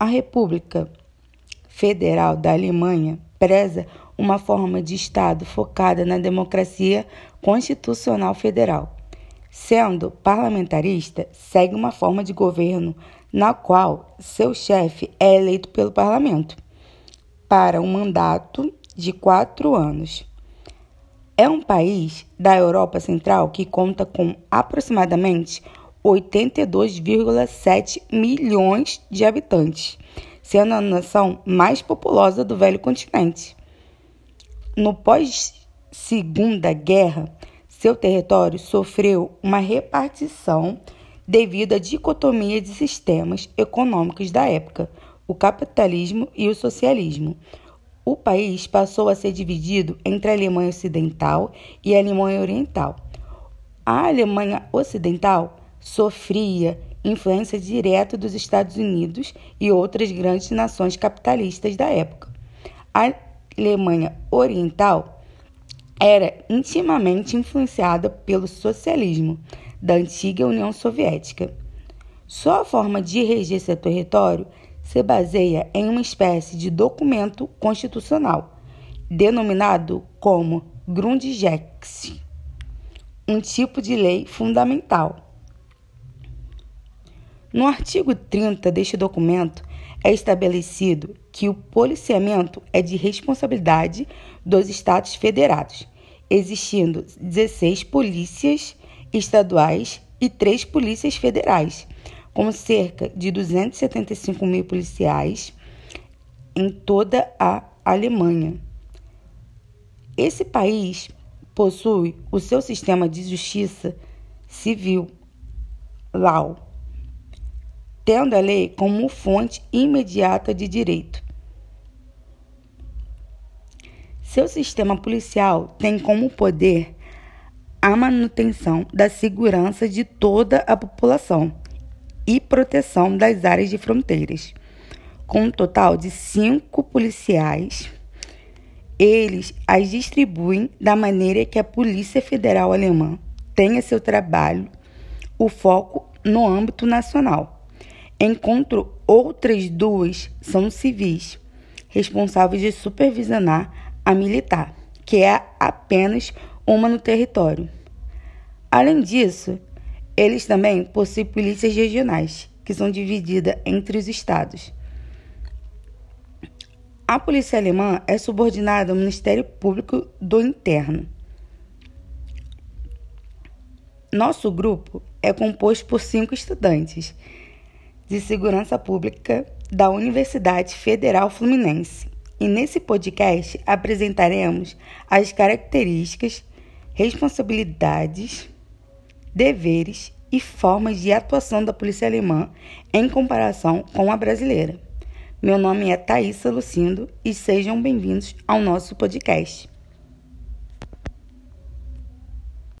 A República Federal da Alemanha preza uma forma de Estado focada na democracia constitucional federal. Sendo parlamentarista, segue uma forma de governo na qual seu chefe é eleito pelo parlamento para um mandato de quatro anos. É um país da Europa Central que conta com aproximadamente 82,7 milhões de habitantes, sendo a nação mais populosa do velho continente. No pós-Segunda Guerra, seu território sofreu uma repartição devido à dicotomia de sistemas econômicos da época, o capitalismo e o socialismo. O país passou a ser dividido entre a Alemanha Ocidental e a Alemanha Oriental. A Alemanha Ocidental sofria influência direta dos Estados Unidos e outras grandes nações capitalistas da época. A Alemanha Oriental era intimamente influenciada pelo socialismo da antiga União Soviética. Sua forma de reger seu território se baseia em uma espécie de documento constitucional, denominado como Grundgesetz, um tipo de lei fundamental no artigo 30 deste documento, é estabelecido que o policiamento é de responsabilidade dos Estados Federados, existindo 16 polícias estaduais e 3 polícias federais, com cerca de 275 mil policiais em toda a Alemanha. Esse país possui o seu sistema de justiça civil, LAW tendo a lei como fonte imediata de direito. Seu sistema policial tem como poder a manutenção da segurança de toda a população e proteção das áreas de fronteiras. Com um total de cinco policiais, eles as distribuem da maneira que a Polícia Federal Alemã tenha seu trabalho, o foco no âmbito nacional enquanto outras duas são civis, responsáveis de supervisionar a militar, que é apenas uma no território. Além disso, eles também possuem polícias regionais, que são divididas entre os estados. A polícia alemã é subordinada ao Ministério Público do Interno. Nosso grupo é composto por cinco estudantes de Segurança Pública da Universidade Federal Fluminense. E nesse podcast apresentaremos as características, responsabilidades, deveres e formas de atuação da polícia alemã em comparação com a brasileira. Meu nome é Thaisa Lucindo e sejam bem-vindos ao nosso podcast.